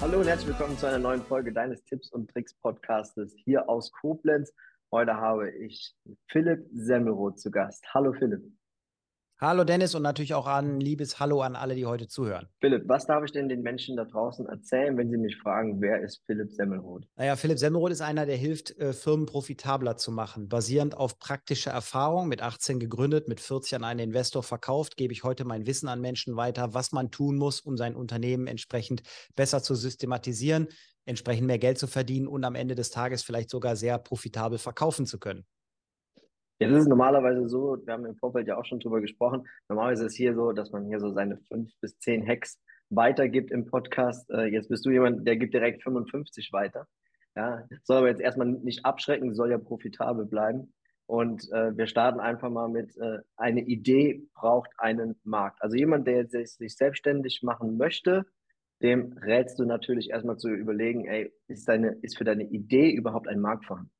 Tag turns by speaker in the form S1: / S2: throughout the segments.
S1: Hallo und herzlich willkommen zu einer neuen Folge deines Tipps und Tricks Podcastes hier aus Koblenz. Heute habe ich Philipp Semmelroth zu Gast. Hallo Philipp.
S2: Hallo Dennis und natürlich auch ein liebes Hallo an alle, die heute zuhören.
S1: Philipp, was darf ich denn den Menschen da draußen erzählen, wenn sie mich fragen, wer ist Philipp Semmelroth?
S2: Naja, Philipp Semmelroth ist einer, der hilft, äh, Firmen profitabler zu machen. Basierend auf praktischer Erfahrung, mit 18 gegründet, mit 40 an einen Investor verkauft, gebe ich heute mein Wissen an Menschen weiter, was man tun muss, um sein Unternehmen entsprechend besser zu systematisieren, entsprechend mehr Geld zu verdienen und am Ende des Tages vielleicht sogar sehr profitabel verkaufen zu können.
S1: Jetzt ist es normalerweise so, wir haben im Vorfeld ja auch schon drüber gesprochen, normalerweise ist es hier so, dass man hier so seine fünf bis zehn Hacks weitergibt im Podcast. Äh, jetzt bist du jemand, der gibt direkt 55 weiter. Ja, soll aber jetzt erstmal nicht abschrecken, soll ja profitabel bleiben. Und äh, wir starten einfach mal mit, äh, eine Idee braucht einen Markt. Also jemand, der jetzt sich selbstständig machen möchte, dem rätst du natürlich erstmal zu überlegen, ey, ist, deine, ist für deine Idee überhaupt ein Markt vorhanden?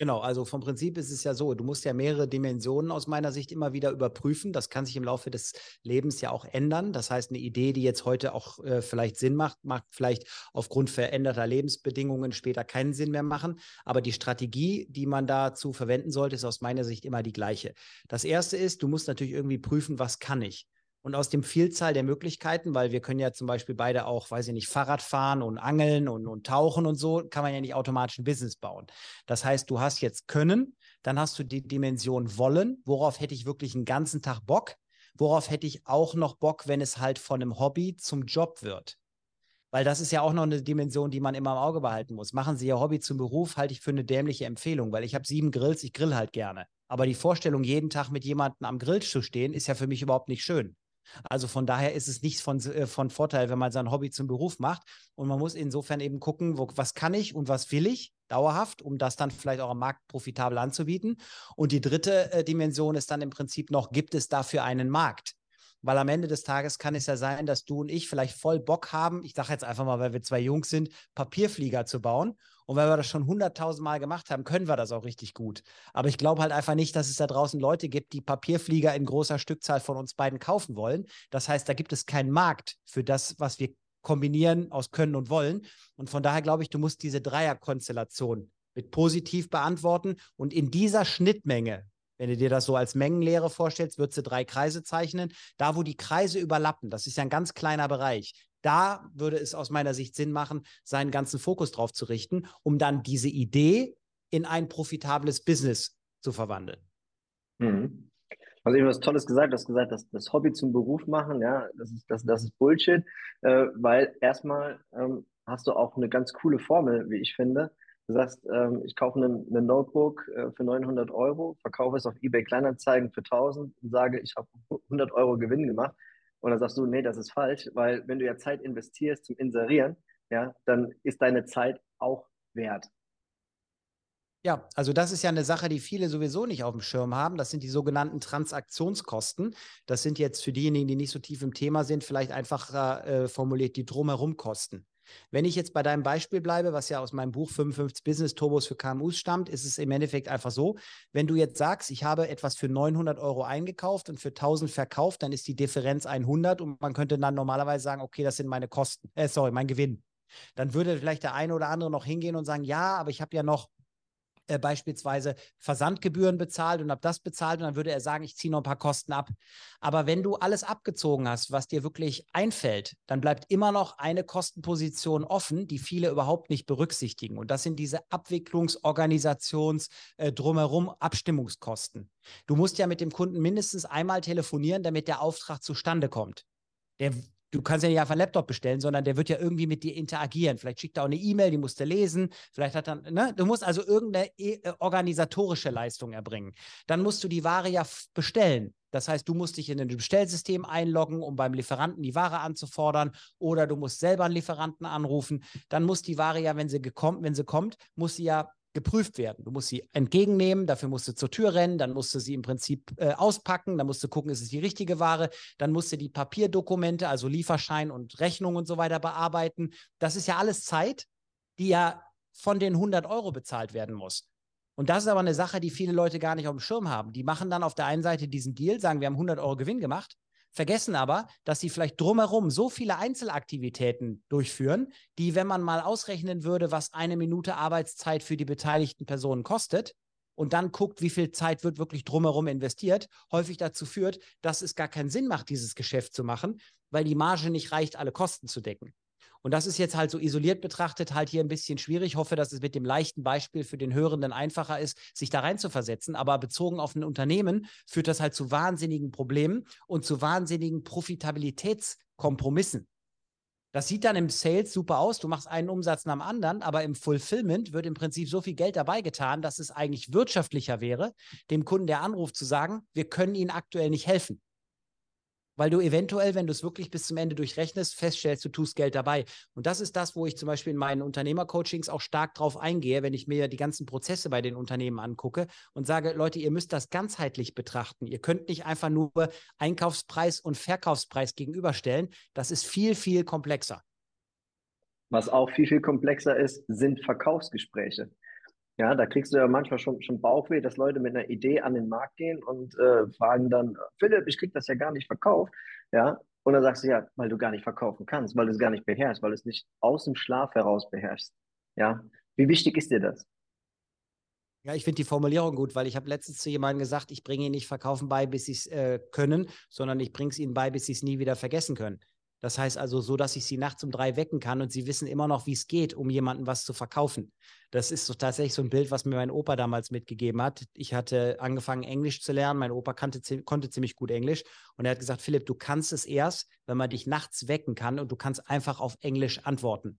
S2: Genau, also vom Prinzip ist es ja so, du musst ja mehrere Dimensionen aus meiner Sicht immer wieder überprüfen. Das kann sich im Laufe des Lebens ja auch ändern. Das heißt, eine Idee, die jetzt heute auch äh, vielleicht Sinn macht, mag vielleicht aufgrund veränderter Lebensbedingungen später keinen Sinn mehr machen. Aber die Strategie, die man dazu verwenden sollte, ist aus meiner Sicht immer die gleiche. Das erste ist, du musst natürlich irgendwie prüfen, was kann ich? Und aus dem Vielzahl der Möglichkeiten, weil wir können ja zum Beispiel beide auch, weiß ich nicht, Fahrrad fahren und angeln und, und tauchen und so, kann man ja nicht automatisch ein Business bauen. Das heißt, du hast jetzt Können, dann hast du die Dimension Wollen, worauf hätte ich wirklich einen ganzen Tag Bock, worauf hätte ich auch noch Bock, wenn es halt von einem Hobby zum Job wird. Weil das ist ja auch noch eine Dimension, die man immer im Auge behalten muss. Machen Sie Ihr Hobby zum Beruf, halte ich für eine dämliche Empfehlung, weil ich habe sieben Grills, ich grill halt gerne. Aber die Vorstellung, jeden Tag mit jemandem am Grill zu stehen, ist ja für mich überhaupt nicht schön. Also von daher ist es nicht von, äh, von Vorteil, wenn man sein Hobby zum Beruf macht. Und man muss insofern eben gucken, wo, was kann ich und was will ich dauerhaft, um das dann vielleicht auch am Markt profitabel anzubieten. Und die dritte äh, Dimension ist dann im Prinzip noch, gibt es dafür einen Markt? Weil am Ende des Tages kann es ja sein, dass du und ich vielleicht voll Bock haben, ich sage jetzt einfach mal, weil wir zwei Jungs sind, Papierflieger zu bauen. Und weil wir das schon hunderttausend Mal gemacht haben, können wir das auch richtig gut. Aber ich glaube halt einfach nicht, dass es da draußen Leute gibt, die Papierflieger in großer Stückzahl von uns beiden kaufen wollen. Das heißt, da gibt es keinen Markt für das, was wir kombinieren aus Können und Wollen. Und von daher glaube ich, du musst diese Dreierkonstellation mit positiv beantworten. Und in dieser Schnittmenge wenn du dir das so als Mengenlehre vorstellst, würdest du drei Kreise zeichnen. Da, wo die Kreise überlappen, das ist ja ein ganz kleiner Bereich, da würde es aus meiner Sicht Sinn machen, seinen ganzen Fokus drauf zu richten, um dann diese Idee in ein profitables Business zu verwandeln.
S1: Mhm. Also ich habe was Tolles gesagt, du hast gesagt, dass das Hobby zum Beruf machen, ja, das ist, das, das ist Bullshit, äh, weil erstmal ähm, hast du auch eine ganz coole Formel, wie ich finde. Du sagst, ähm, ich kaufe ein Notebook äh, für 900 Euro, verkaufe es auf eBay Kleinanzeigen für 1000 und sage, ich habe 100 Euro Gewinn gemacht. Und dann sagst du, nee, das ist falsch, weil wenn du ja Zeit investierst zum Inserieren, ja, dann ist deine Zeit auch wert.
S2: Ja, also das ist ja eine Sache, die viele sowieso nicht auf dem Schirm haben. Das sind die sogenannten Transaktionskosten. Das sind jetzt für diejenigen, die nicht so tief im Thema sind, vielleicht einfacher äh, formuliert die Drumherum-Kosten. Wenn ich jetzt bei deinem Beispiel bleibe, was ja aus meinem Buch 55 Business Turbos für KMUs stammt, ist es im Endeffekt einfach so, wenn du jetzt sagst, ich habe etwas für 900 Euro eingekauft und für 1000 verkauft, dann ist die Differenz 100 und man könnte dann normalerweise sagen, okay, das sind meine Kosten, äh, sorry, mein Gewinn. Dann würde vielleicht der eine oder andere noch hingehen und sagen, ja, aber ich habe ja noch äh, beispielsweise Versandgebühren bezahlt und habe das bezahlt und dann würde er sagen, ich ziehe noch ein paar Kosten ab. Aber wenn du alles abgezogen hast, was dir wirklich einfällt, dann bleibt immer noch eine Kostenposition offen, die viele überhaupt nicht berücksichtigen. Und das sind diese Abwicklungsorganisations äh, drumherum Abstimmungskosten. Du musst ja mit dem Kunden mindestens einmal telefonieren, damit der Auftrag zustande kommt. Der du kannst ja nicht einfach einen Laptop bestellen, sondern der wird ja irgendwie mit dir interagieren. Vielleicht schickt er auch eine E-Mail, die musst du lesen. Vielleicht hat er, ne? Du musst also irgendeine äh, organisatorische Leistung erbringen. Dann musst du die Ware ja bestellen. Das heißt, du musst dich in ein Bestellsystem einloggen, um beim Lieferanten die Ware anzufordern, oder du musst selber einen Lieferanten anrufen. Dann muss die Ware ja, wenn sie, gekommen, wenn sie kommt, muss sie ja geprüft werden. Du musst sie entgegennehmen, dafür musst du zur Tür rennen, dann musst du sie im Prinzip äh, auspacken, dann musst du gucken, ist es die richtige Ware, dann musst du die Papierdokumente, also Lieferschein und Rechnung und so weiter bearbeiten. Das ist ja alles Zeit, die ja von den 100 Euro bezahlt werden muss. Und das ist aber eine Sache, die viele Leute gar nicht auf dem Schirm haben. Die machen dann auf der einen Seite diesen Deal, sagen, wir haben 100 Euro Gewinn gemacht, vergessen aber, dass sie vielleicht drumherum so viele Einzelaktivitäten durchführen, die, wenn man mal ausrechnen würde, was eine Minute Arbeitszeit für die beteiligten Personen kostet, und dann guckt, wie viel Zeit wird wirklich drumherum investiert, häufig dazu führt, dass es gar keinen Sinn macht, dieses Geschäft zu machen, weil die Marge nicht reicht, alle Kosten zu decken. Und das ist jetzt halt so isoliert betrachtet halt hier ein bisschen schwierig. Ich hoffe, dass es mit dem leichten Beispiel für den Hörenden einfacher ist, sich da rein zu versetzen. Aber bezogen auf ein Unternehmen führt das halt zu wahnsinnigen Problemen und zu wahnsinnigen Profitabilitätskompromissen. Das sieht dann im Sales super aus. Du machst einen Umsatz nach dem anderen, aber im Fulfillment wird im Prinzip so viel Geld dabei getan, dass es eigentlich wirtschaftlicher wäre, dem Kunden, der anruft, zu sagen, wir können Ihnen aktuell nicht helfen weil du eventuell, wenn du es wirklich bis zum Ende durchrechnest, feststellst, du tust Geld dabei. Und das ist das, wo ich zum Beispiel in meinen Unternehmercoachings auch stark drauf eingehe, wenn ich mir die ganzen Prozesse bei den Unternehmen angucke und sage, Leute, ihr müsst das ganzheitlich betrachten. Ihr könnt nicht einfach nur Einkaufspreis und Verkaufspreis gegenüberstellen. Das ist viel, viel komplexer.
S1: Was auch viel, viel komplexer ist, sind Verkaufsgespräche. Ja, da kriegst du ja manchmal schon, schon Bauchweh, dass Leute mit einer Idee an den Markt gehen und äh, fragen dann, Philipp, ich krieg das ja gar nicht verkauft. Ja, und dann sagst du ja, weil du gar nicht verkaufen kannst, weil du es gar nicht beherrschst, weil du es nicht aus dem Schlaf heraus beherrschst. Ja, wie wichtig ist dir das?
S2: Ja, ich finde die Formulierung gut, weil ich habe letztens zu jemandem gesagt, ich bringe ihnen nicht Verkaufen bei, bis sie es äh, können, sondern ich bringe es ihnen bei, bis sie es nie wieder vergessen können. Das heißt also so, dass ich sie nachts um drei wecken kann und sie wissen immer noch, wie es geht, um jemandem was zu verkaufen. Das ist so tatsächlich so ein Bild, was mir mein Opa damals mitgegeben hat. Ich hatte angefangen, Englisch zu lernen. Mein Opa kannte, konnte ziemlich gut Englisch. Und er hat gesagt, Philipp, du kannst es erst, wenn man dich nachts wecken kann und du kannst einfach auf Englisch antworten.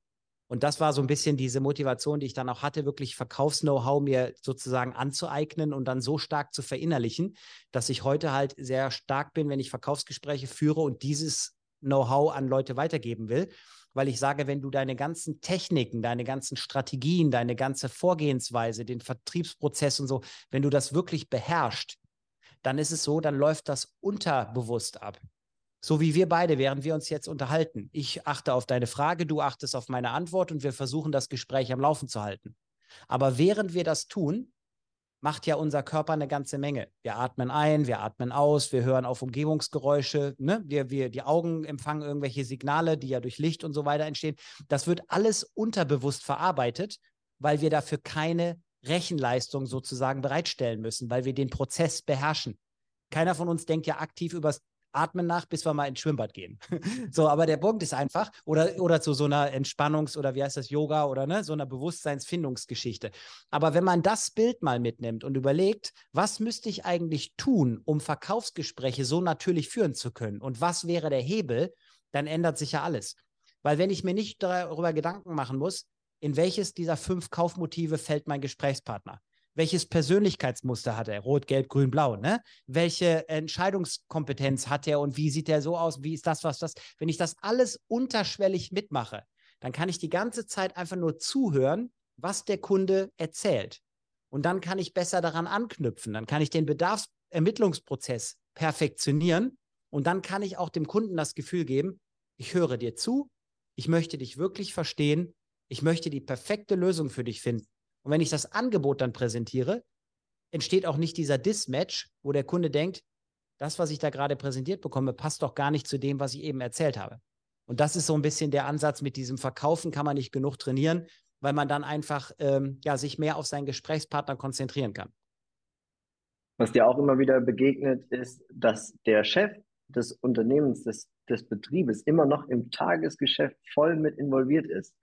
S2: Und das war so ein bisschen diese Motivation, die ich dann auch hatte, wirklich Verkaufs-Know-how mir sozusagen anzueignen und dann so stark zu verinnerlichen, dass ich heute halt sehr stark bin, wenn ich Verkaufsgespräche führe und dieses Know-how an Leute weitergeben will. Weil ich sage, wenn du deine ganzen Techniken, deine ganzen Strategien, deine ganze Vorgehensweise, den Vertriebsprozess und so, wenn du das wirklich beherrschst, dann ist es so, dann läuft das unterbewusst ab. So wie wir beide, während wir uns jetzt unterhalten. Ich achte auf deine Frage, du achtest auf meine Antwort und wir versuchen das Gespräch am Laufen zu halten. Aber während wir das tun, macht ja unser Körper eine ganze Menge. Wir atmen ein, wir atmen aus, wir hören auf Umgebungsgeräusche, ne? wir, wir, die Augen empfangen irgendwelche Signale, die ja durch Licht und so weiter entstehen. Das wird alles unterbewusst verarbeitet, weil wir dafür keine Rechenleistung sozusagen bereitstellen müssen, weil wir den Prozess beherrschen. Keiner von uns denkt ja aktiv übers atmen nach, bis wir mal ins Schwimmbad gehen. so, aber der Punkt ist einfach, oder, oder zu so einer Entspannungs- oder wie heißt das, Yoga oder ne, so einer Bewusstseinsfindungsgeschichte. Aber wenn man das Bild mal mitnimmt und überlegt, was müsste ich eigentlich tun, um Verkaufsgespräche so natürlich führen zu können und was wäre der Hebel, dann ändert sich ja alles. Weil wenn ich mir nicht darüber Gedanken machen muss, in welches dieser fünf Kaufmotive fällt mein Gesprächspartner? Welches Persönlichkeitsmuster hat er? Rot, Gelb, Grün, Blau, ne? Welche Entscheidungskompetenz hat er und wie sieht er so aus? Wie ist das, was das? Wenn ich das alles unterschwellig mitmache, dann kann ich die ganze Zeit einfach nur zuhören, was der Kunde erzählt. Und dann kann ich besser daran anknüpfen. Dann kann ich den Bedarfsermittlungsprozess perfektionieren. Und dann kann ich auch dem Kunden das Gefühl geben, ich höre dir zu, ich möchte dich wirklich verstehen, ich möchte die perfekte Lösung für dich finden. Und wenn ich das Angebot dann präsentiere, entsteht auch nicht dieser Dismatch, wo der Kunde denkt, das, was ich da gerade präsentiert bekomme, passt doch gar nicht zu dem, was ich eben erzählt habe. Und das ist so ein bisschen der Ansatz mit diesem Verkaufen, kann man nicht genug trainieren, weil man dann einfach ähm, ja, sich mehr auf seinen Gesprächspartner konzentrieren kann.
S1: Was dir auch immer wieder begegnet, ist, dass der Chef des Unternehmens, des, des Betriebes immer noch im Tagesgeschäft voll mit involviert ist.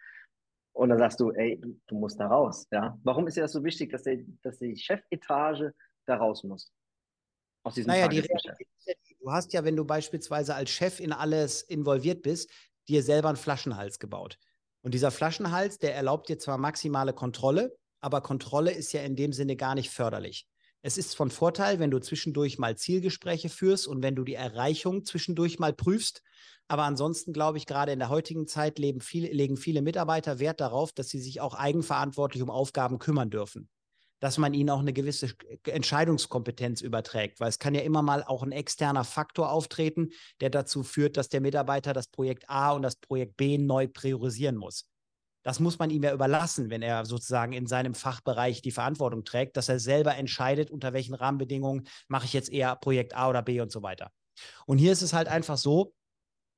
S1: Und dann sagst du, ey, du, du musst da raus. Ja? Warum ist dir das so wichtig, dass, der, dass die Chefetage da raus muss?
S2: Aus diesem naja, die Realität du hast ja, wenn du beispielsweise als Chef in alles involviert bist, dir selber einen Flaschenhals gebaut. Und dieser Flaschenhals, der erlaubt dir zwar maximale Kontrolle, aber Kontrolle ist ja in dem Sinne gar nicht förderlich. Es ist von Vorteil, wenn du zwischendurch mal Zielgespräche führst und wenn du die Erreichung zwischendurch mal prüfst. Aber ansonsten glaube ich, gerade in der heutigen Zeit viele, legen viele Mitarbeiter Wert darauf, dass sie sich auch eigenverantwortlich um Aufgaben kümmern dürfen. Dass man ihnen auch eine gewisse Entscheidungskompetenz überträgt, weil es kann ja immer mal auch ein externer Faktor auftreten, der dazu führt, dass der Mitarbeiter das Projekt A und das Projekt B neu priorisieren muss. Das muss man ihm ja überlassen, wenn er sozusagen in seinem Fachbereich die Verantwortung trägt, dass er selber entscheidet, unter welchen Rahmenbedingungen mache ich jetzt eher Projekt A oder B und so weiter. Und hier ist es halt einfach so,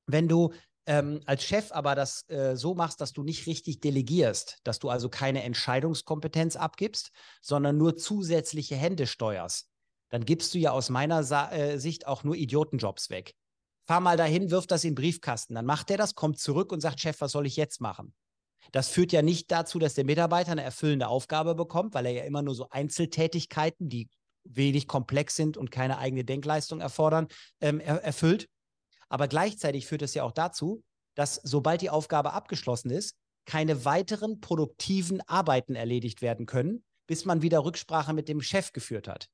S2: wenn du ähm, als Chef aber das äh, so machst, dass du nicht richtig delegierst, dass du also keine Entscheidungskompetenz abgibst, sondern nur zusätzliche Hände steuerst, dann gibst du ja aus meiner Sa äh, Sicht auch nur Idiotenjobs weg. Fahr mal dahin, wirf das in den Briefkasten. Dann macht er das, kommt zurück und sagt, Chef, was soll ich jetzt machen? Das führt ja nicht dazu, dass der Mitarbeiter eine erfüllende Aufgabe bekommt, weil er ja immer nur so Einzeltätigkeiten, die wenig komplex sind und keine eigene Denkleistung erfordern, ähm, er erfüllt. Aber gleichzeitig führt es ja auch dazu, dass sobald die Aufgabe abgeschlossen ist, keine weiteren produktiven Arbeiten erledigt werden können, bis man wieder Rücksprache mit dem Chef geführt hat.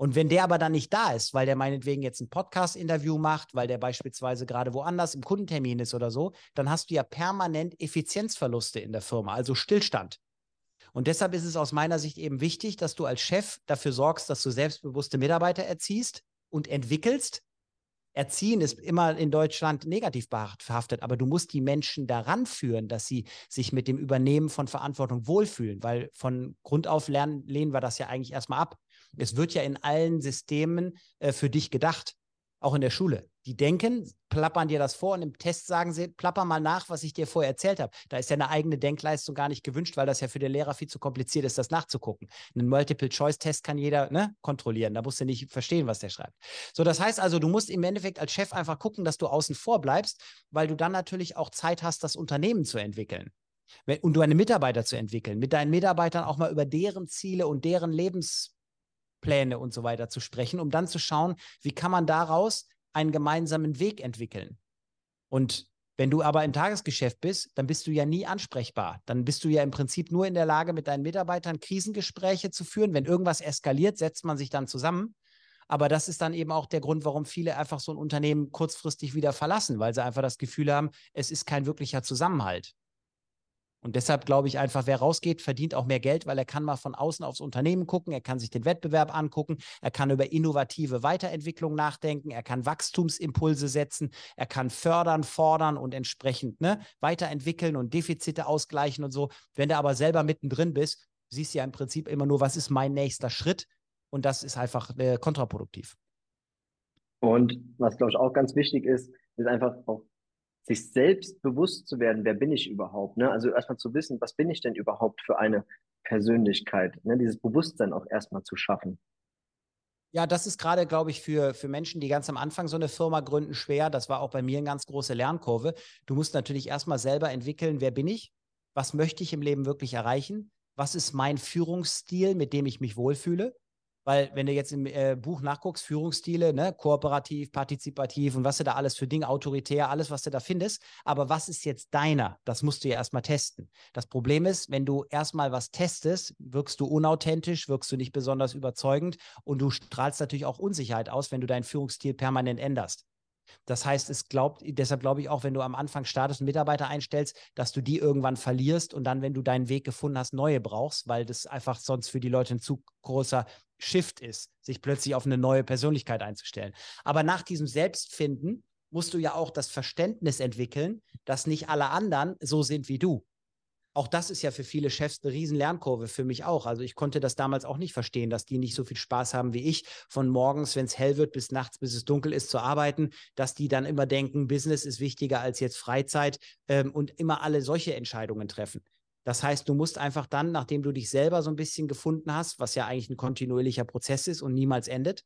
S2: Und wenn der aber dann nicht da ist, weil der meinetwegen jetzt ein Podcast-Interview macht, weil der beispielsweise gerade woanders im Kundentermin ist oder so, dann hast du ja permanent Effizienzverluste in der Firma, also Stillstand. Und deshalb ist es aus meiner Sicht eben wichtig, dass du als Chef dafür sorgst, dass du selbstbewusste Mitarbeiter erziehst und entwickelst. Erziehen ist immer in Deutschland negativ verhaftet, aber du musst die Menschen daran führen, dass sie sich mit dem Übernehmen von Verantwortung wohlfühlen, weil von Grund auf lernen, lehnen wir das ja eigentlich erstmal ab. Es wird ja in allen Systemen äh, für dich gedacht, auch in der Schule. Die denken, plappern dir das vor und im Test sagen sie, plapper mal nach, was ich dir vorher erzählt habe. Da ist ja eine eigene Denkleistung gar nicht gewünscht, weil das ja für den Lehrer viel zu kompliziert ist, das nachzugucken. Einen Multiple-Choice-Test kann jeder ne, kontrollieren. Da musst du nicht verstehen, was der schreibt. So, das heißt also, du musst im Endeffekt als Chef einfach gucken, dass du außen vor bleibst, weil du dann natürlich auch Zeit hast, das Unternehmen zu entwickeln und du eine Mitarbeiter zu entwickeln, mit deinen Mitarbeitern auch mal über deren Ziele und deren Lebens Pläne und so weiter zu sprechen, um dann zu schauen, wie kann man daraus einen gemeinsamen Weg entwickeln. Und wenn du aber im Tagesgeschäft bist, dann bist du ja nie ansprechbar. Dann bist du ja im Prinzip nur in der Lage, mit deinen Mitarbeitern Krisengespräche zu führen. Wenn irgendwas eskaliert, setzt man sich dann zusammen. Aber das ist dann eben auch der Grund, warum viele einfach so ein Unternehmen kurzfristig wieder verlassen, weil sie einfach das Gefühl haben, es ist kein wirklicher Zusammenhalt. Und deshalb glaube ich einfach, wer rausgeht, verdient auch mehr Geld, weil er kann mal von außen aufs Unternehmen gucken, er kann sich den Wettbewerb angucken, er kann über innovative Weiterentwicklung nachdenken, er kann Wachstumsimpulse setzen, er kann fördern, fordern und entsprechend ne, weiterentwickeln und Defizite ausgleichen und so. Wenn du aber selber mittendrin bist, siehst du ja im Prinzip immer nur, was ist mein nächster Schritt und das ist einfach äh, kontraproduktiv.
S1: Und was, glaube ich, auch ganz wichtig ist, ist einfach auch sich selbst bewusst zu werden, wer bin ich überhaupt? Ne? Also erstmal zu wissen, was bin ich denn überhaupt für eine Persönlichkeit? Ne? Dieses Bewusstsein auch erstmal zu schaffen.
S2: Ja, das ist gerade, glaube ich, für, für Menschen, die ganz am Anfang so eine Firma gründen, schwer. Das war auch bei mir eine ganz große Lernkurve. Du musst natürlich erstmal selber entwickeln, wer bin ich? Was möchte ich im Leben wirklich erreichen? Was ist mein Führungsstil, mit dem ich mich wohlfühle? Weil, wenn du jetzt im äh, Buch nachguckst, Führungsstile, ne, kooperativ, partizipativ und was du da alles für Dinge, autoritär, alles, was du da findest. Aber was ist jetzt deiner? Das musst du ja erstmal testen. Das Problem ist, wenn du erstmal was testest, wirkst du unauthentisch, wirkst du nicht besonders überzeugend und du strahlst natürlich auch Unsicherheit aus, wenn du deinen Führungsstil permanent änderst. Das heißt, es glaubt, deshalb glaube ich auch, wenn du am Anfang startest und Mitarbeiter einstellst, dass du die irgendwann verlierst und dann, wenn du deinen Weg gefunden hast, neue brauchst, weil das einfach sonst für die Leute ein zu großer Shift ist, sich plötzlich auf eine neue Persönlichkeit einzustellen. Aber nach diesem Selbstfinden musst du ja auch das Verständnis entwickeln, dass nicht alle anderen so sind wie du auch das ist ja für viele Chefs eine riesen Lernkurve, für mich auch. Also ich konnte das damals auch nicht verstehen, dass die nicht so viel Spaß haben wie ich, von morgens, wenn es hell wird, bis nachts, bis es dunkel ist, zu arbeiten, dass die dann immer denken, Business ist wichtiger als jetzt Freizeit ähm, und immer alle solche Entscheidungen treffen. Das heißt, du musst einfach dann, nachdem du dich selber so ein bisschen gefunden hast, was ja eigentlich ein kontinuierlicher Prozess ist und niemals endet,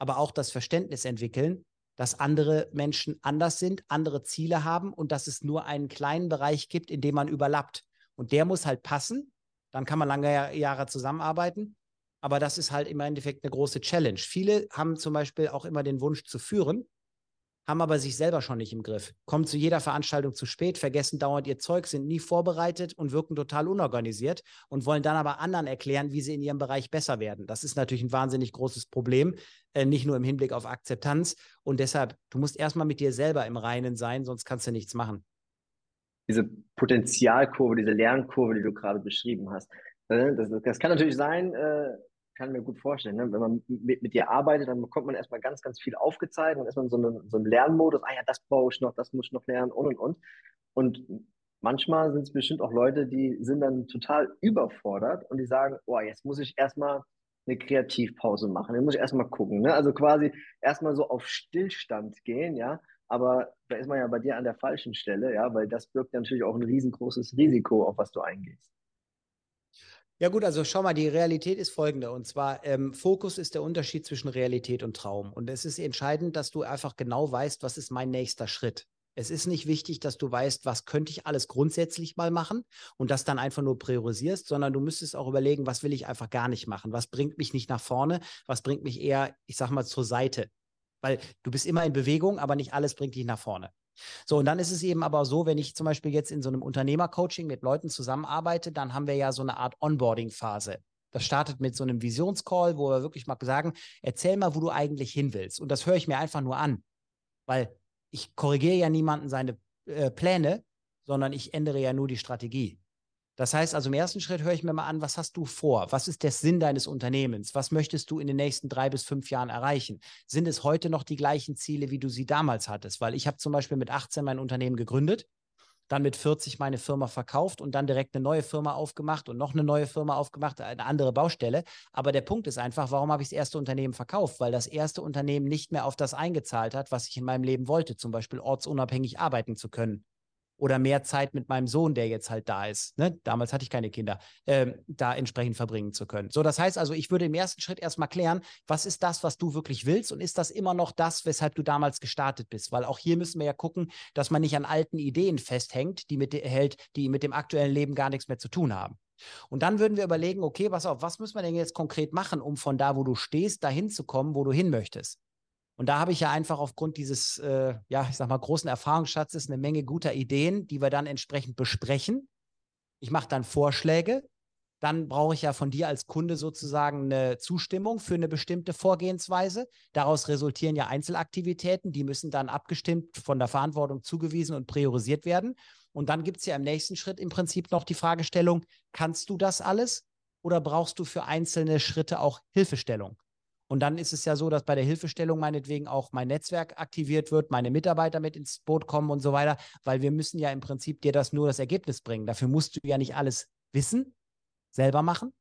S2: aber auch das Verständnis entwickeln, dass andere Menschen anders sind, andere Ziele haben und dass es nur einen kleinen Bereich gibt, in dem man überlappt. Und der muss halt passen. Dann kann man lange Jahre zusammenarbeiten. Aber das ist halt im Endeffekt eine große Challenge. Viele haben zum Beispiel auch immer den Wunsch zu führen, haben aber sich selber schon nicht im Griff, kommen zu jeder Veranstaltung zu spät, vergessen dauernd ihr Zeug, sind nie vorbereitet und wirken total unorganisiert und wollen dann aber anderen erklären, wie sie in ihrem Bereich besser werden. Das ist natürlich ein wahnsinnig großes Problem, äh, nicht nur im Hinblick auf Akzeptanz. Und deshalb, du musst erstmal mit dir selber im Reinen sein, sonst kannst du nichts machen.
S1: Diese Potenzialkurve, diese Lernkurve, die du gerade beschrieben hast, äh, das, das kann natürlich sein, äh, kann mir gut vorstellen. Ne? Wenn man mit, mit dir arbeitet, dann bekommt man erstmal ganz, ganz viel aufgezeigt. Dann ist man so, eine, so einem Lernmodus. Ah ja, das brauche ich noch, das muss ich noch lernen und und und. Und manchmal sind es bestimmt auch Leute, die sind dann total überfordert und die sagen, oh, jetzt muss ich erstmal eine Kreativpause machen. Jetzt muss ich erstmal gucken. Ne? Also quasi erstmal so auf Stillstand gehen, ja. Aber da ist man ja bei dir an der falschen Stelle, ja, weil das birgt natürlich auch ein riesengroßes Risiko, auf was du eingehst.
S2: Ja gut, also schau mal, die Realität ist folgende. Und zwar, ähm, Fokus ist der Unterschied zwischen Realität und Traum. Und es ist entscheidend, dass du einfach genau weißt, was ist mein nächster Schritt. Es ist nicht wichtig, dass du weißt, was könnte ich alles grundsätzlich mal machen und das dann einfach nur priorisierst, sondern du müsstest auch überlegen, was will ich einfach gar nicht machen? Was bringt mich nicht nach vorne? Was bringt mich eher, ich sag mal, zur Seite? Weil du bist immer in Bewegung, aber nicht alles bringt dich nach vorne. So, und dann ist es eben aber so, wenn ich zum Beispiel jetzt in so einem Unternehmercoaching mit Leuten zusammenarbeite, dann haben wir ja so eine Art Onboarding-Phase. Das startet mit so einem Visionscall, wo wir wirklich mal sagen, erzähl mal, wo du eigentlich hin willst. Und das höre ich mir einfach nur an, weil ich korrigiere ja niemanden seine äh, Pläne, sondern ich ändere ja nur die Strategie. Das heißt also, im ersten Schritt höre ich mir mal an, was hast du vor? Was ist der Sinn deines Unternehmens? Was möchtest du in den nächsten drei bis fünf Jahren erreichen? Sind es heute noch die gleichen Ziele, wie du sie damals hattest? Weil ich habe zum Beispiel mit 18 mein Unternehmen gegründet, dann mit 40 meine Firma verkauft und dann direkt eine neue Firma aufgemacht und noch eine neue Firma aufgemacht, eine andere Baustelle. Aber der Punkt ist einfach, warum habe ich das erste Unternehmen verkauft? Weil das erste Unternehmen nicht mehr auf das eingezahlt hat, was ich in meinem Leben wollte, zum Beispiel ortsunabhängig arbeiten zu können oder mehr Zeit mit meinem Sohn, der jetzt halt da ist, ne? damals hatte ich keine Kinder, ähm, da entsprechend verbringen zu können. So, das heißt also, ich würde im ersten Schritt erstmal klären, was ist das, was du wirklich willst und ist das immer noch das, weshalb du damals gestartet bist? Weil auch hier müssen wir ja gucken, dass man nicht an alten Ideen festhängt, die mit, hält, die mit dem aktuellen Leben gar nichts mehr zu tun haben. Und dann würden wir überlegen, okay, pass auf, was müssen wir denn jetzt konkret machen, um von da, wo du stehst, dahin zu kommen, wo du hin möchtest? Und da habe ich ja einfach aufgrund dieses, äh, ja, ich sag mal, großen Erfahrungsschatzes eine Menge guter Ideen, die wir dann entsprechend besprechen. Ich mache dann Vorschläge. Dann brauche ich ja von dir als Kunde sozusagen eine Zustimmung für eine bestimmte Vorgehensweise. Daraus resultieren ja Einzelaktivitäten, die müssen dann abgestimmt von der Verantwortung zugewiesen und priorisiert werden. Und dann gibt es ja im nächsten Schritt im Prinzip noch die Fragestellung, kannst du das alles oder brauchst du für einzelne Schritte auch Hilfestellung? Und dann ist es ja so, dass bei der Hilfestellung meinetwegen auch mein Netzwerk aktiviert wird, meine Mitarbeiter mit ins Boot kommen und so weiter, weil wir müssen ja im Prinzip dir das nur das Ergebnis bringen. Dafür musst du ja nicht alles wissen, selber machen,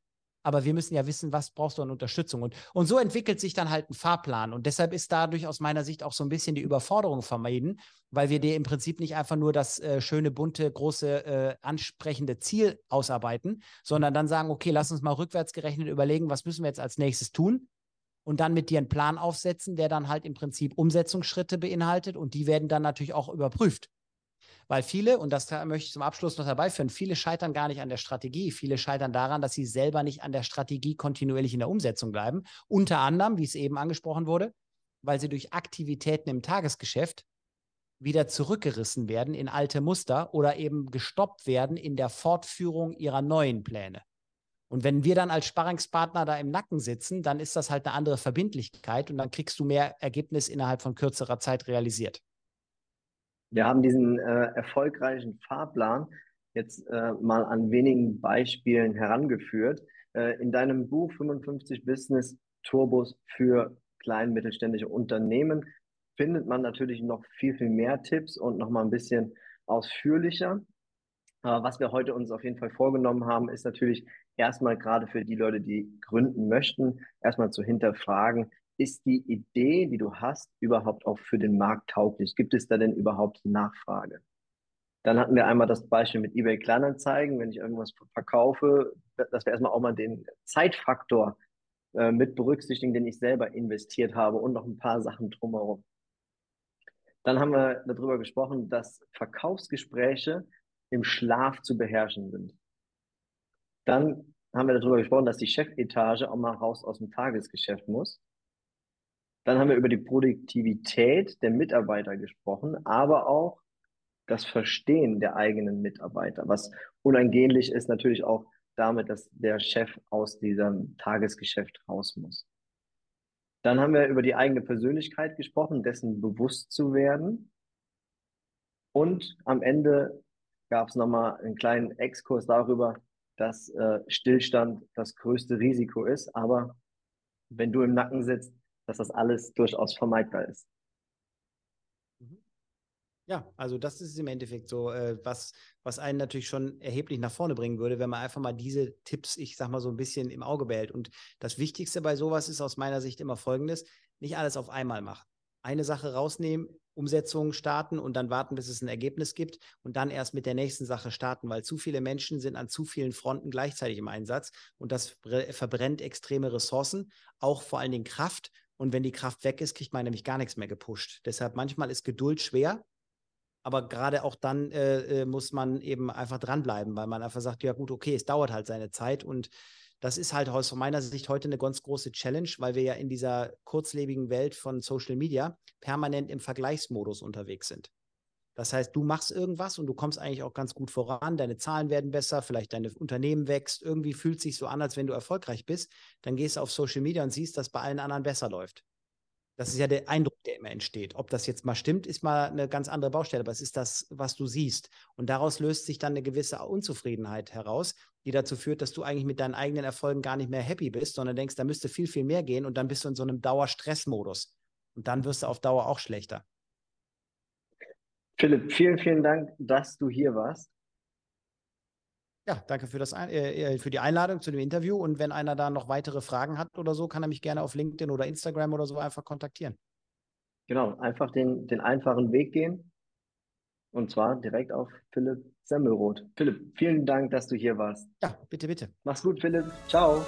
S2: aber wir müssen ja wissen, was brauchst du an Unterstützung. Und, und so entwickelt sich dann halt ein Fahrplan. Und deshalb ist dadurch aus meiner Sicht auch so ein bisschen die Überforderung vermeiden, weil wir dir im Prinzip nicht einfach nur das äh, schöne, bunte, große, äh, ansprechende Ziel ausarbeiten, sondern dann sagen, okay, lass uns mal rückwärts gerechnet überlegen, was müssen wir jetzt als nächstes tun und dann mit dir einen Plan aufsetzen, der dann halt im Prinzip Umsetzungsschritte beinhaltet und die werden dann natürlich auch überprüft. Weil viele, und das möchte ich zum Abschluss noch dabei führen, viele scheitern gar nicht an der Strategie. Viele scheitern daran, dass sie selber nicht an der Strategie kontinuierlich in der Umsetzung bleiben. Unter anderem, wie es eben angesprochen wurde, weil sie durch Aktivitäten im Tagesgeschäft wieder zurückgerissen werden in alte Muster oder eben gestoppt werden in der Fortführung ihrer neuen Pläne. Und wenn wir dann als Sparringspartner da im Nacken sitzen, dann ist das halt eine andere Verbindlichkeit und dann kriegst du mehr Ergebnis innerhalb von kürzerer Zeit realisiert.
S1: Wir haben diesen äh, erfolgreichen Fahrplan jetzt äh, mal an wenigen Beispielen herangeführt. Äh, in deinem Buch 55 Business Turbos für klein mittelständische Unternehmen findet man natürlich noch viel, viel mehr Tipps und noch mal ein bisschen ausführlicher. was wir heute uns auf jeden Fall vorgenommen haben, ist natürlich erstmal gerade für die Leute, die gründen möchten, erstmal zu hinterfragen, ist die Idee, die du hast, überhaupt auch für den Markt tauglich? Gibt es da denn überhaupt Nachfrage? Dann hatten wir einmal das Beispiel mit eBay Kleinanzeigen, wenn ich irgendwas verkaufe, dass wir erstmal auch mal den Zeitfaktor äh, mit berücksichtigen, den ich selber investiert habe und noch ein paar Sachen drumherum. Dann haben wir darüber gesprochen, dass Verkaufsgespräche im Schlaf zu beherrschen sind. Dann haben wir darüber gesprochen, dass die Chefetage auch mal raus aus dem Tagesgeschäft muss. Dann haben wir über die Produktivität der Mitarbeiter gesprochen, aber auch das Verstehen der eigenen Mitarbeiter, was unangehnlich ist natürlich auch damit, dass der Chef aus diesem Tagesgeschäft raus muss. Dann haben wir über die eigene Persönlichkeit gesprochen, dessen bewusst zu werden. Und am Ende gab es nochmal einen kleinen Exkurs darüber, dass äh, Stillstand das größte Risiko ist, aber wenn du im Nacken sitzt, dass das alles durchaus vermeidbar ist.
S2: Mhm. Ja, also das ist im Endeffekt so, äh, was, was einen natürlich schon erheblich nach vorne bringen würde, wenn man einfach mal diese Tipps, ich sag mal so ein bisschen im Auge behält. Und das Wichtigste bei sowas ist aus meiner Sicht immer folgendes: nicht alles auf einmal machen. Eine Sache rausnehmen, Umsetzung starten und dann warten, bis es ein Ergebnis gibt und dann erst mit der nächsten Sache starten, weil zu viele Menschen sind an zu vielen Fronten gleichzeitig im Einsatz und das verbrennt extreme Ressourcen, auch vor allen Dingen Kraft. Und wenn die Kraft weg ist, kriegt man nämlich gar nichts mehr gepusht. Deshalb manchmal ist Geduld schwer, aber gerade auch dann äh, äh, muss man eben einfach dranbleiben, weil man einfach sagt, ja gut, okay, es dauert halt seine Zeit und das ist halt aus meiner Sicht heute eine ganz große Challenge, weil wir ja in dieser kurzlebigen Welt von Social Media permanent im Vergleichsmodus unterwegs sind. Das heißt, du machst irgendwas und du kommst eigentlich auch ganz gut voran, deine Zahlen werden besser, vielleicht dein Unternehmen wächst, irgendwie fühlt sich so an, als wenn du erfolgreich bist, dann gehst du auf Social Media und siehst, dass bei allen anderen besser läuft. Das ist ja der Eindruck, der immer entsteht. Ob das jetzt mal stimmt, ist mal eine ganz andere Baustelle, aber es ist das, was du siehst. Und daraus löst sich dann eine gewisse Unzufriedenheit heraus, die dazu führt, dass du eigentlich mit deinen eigenen Erfolgen gar nicht mehr happy bist, sondern denkst, da müsste viel, viel mehr gehen und dann bist du in so einem Dauerstressmodus. Und dann wirst du auf Dauer auch schlechter.
S1: Philipp, vielen, vielen Dank, dass du hier warst.
S2: Ja, danke für, das, äh, äh, für die Einladung zu dem Interview. Und wenn einer da noch weitere Fragen hat oder so, kann er mich gerne auf LinkedIn oder Instagram oder so einfach kontaktieren.
S1: Genau, einfach den, den einfachen Weg gehen. Und zwar direkt auf Philipp Semmelroth. Philipp, vielen Dank, dass du hier warst.
S2: Ja, bitte, bitte.
S1: Mach's gut, Philipp. Ciao.